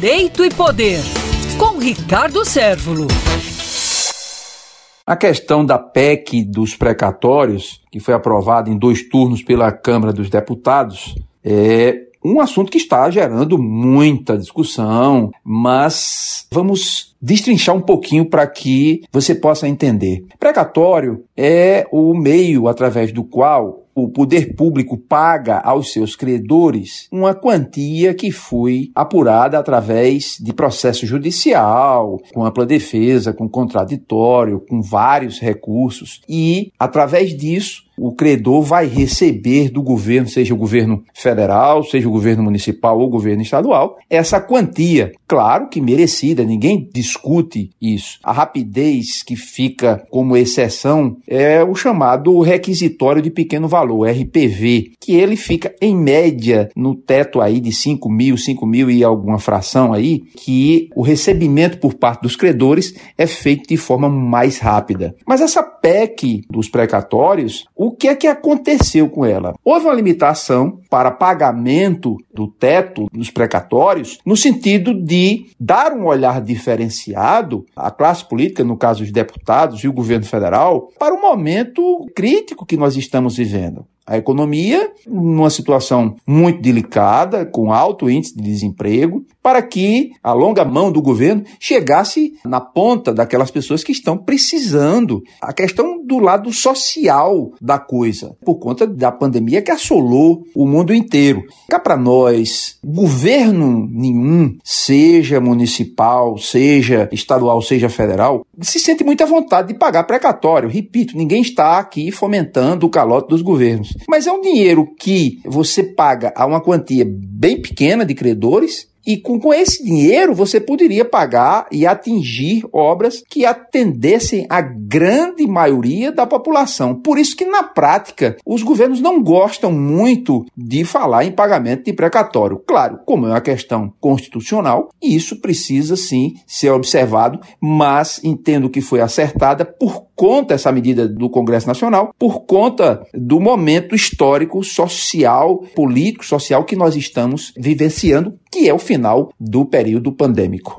Direito e Poder, com Ricardo Sérvulo. A questão da PEC dos precatórios, que foi aprovada em dois turnos pela Câmara dos Deputados, é um assunto que está gerando muita discussão, mas vamos destrinchar um pouquinho para que você possa entender. Precatório é o meio através do qual o poder público paga aos seus credores uma quantia que foi apurada através de processo judicial, com ampla defesa, com contraditório, com vários recursos, e através disso o credor vai receber do governo, seja o governo federal, seja o governo municipal ou o governo estadual, essa quantia. Claro que merecida, ninguém discute isso. A rapidez que fica como exceção é o chamado requisitório de pequeno valor, RPV, que ele fica em média no teto aí de 5 mil, 5 mil e alguma fração aí, que o recebimento por parte dos credores é feito de forma mais rápida. Mas essa PEC dos precatórios, o o que é que aconteceu com ela? Houve uma limitação para pagamento do teto nos precatórios, no sentido de dar um olhar diferenciado à classe política, no caso os deputados e o governo federal, para o momento crítico que nós estamos vivendo a economia numa situação muito delicada, com alto índice de desemprego, para que a longa mão do governo chegasse na ponta daquelas pessoas que estão precisando. A questão do lado social da coisa, por conta da pandemia que assolou o mundo inteiro. Cá para nós, governo nenhum, seja municipal, seja estadual, seja federal, se sente muita vontade de pagar precatório. Repito, ninguém está aqui fomentando o calote dos governos. Mas é um dinheiro que você paga a uma quantia bem pequena de credores e com, com esse dinheiro você poderia pagar e atingir obras que atendessem a grande maioria da população. Por isso que na prática os governos não gostam muito de falar em pagamento de precatório. Claro, como é uma questão constitucional, isso precisa sim ser observado, mas entendo que foi acertada por conta essa medida do Congresso Nacional, por conta do momento histórico, social, político, social que nós estamos vivenciando, que é o final do período pandêmico.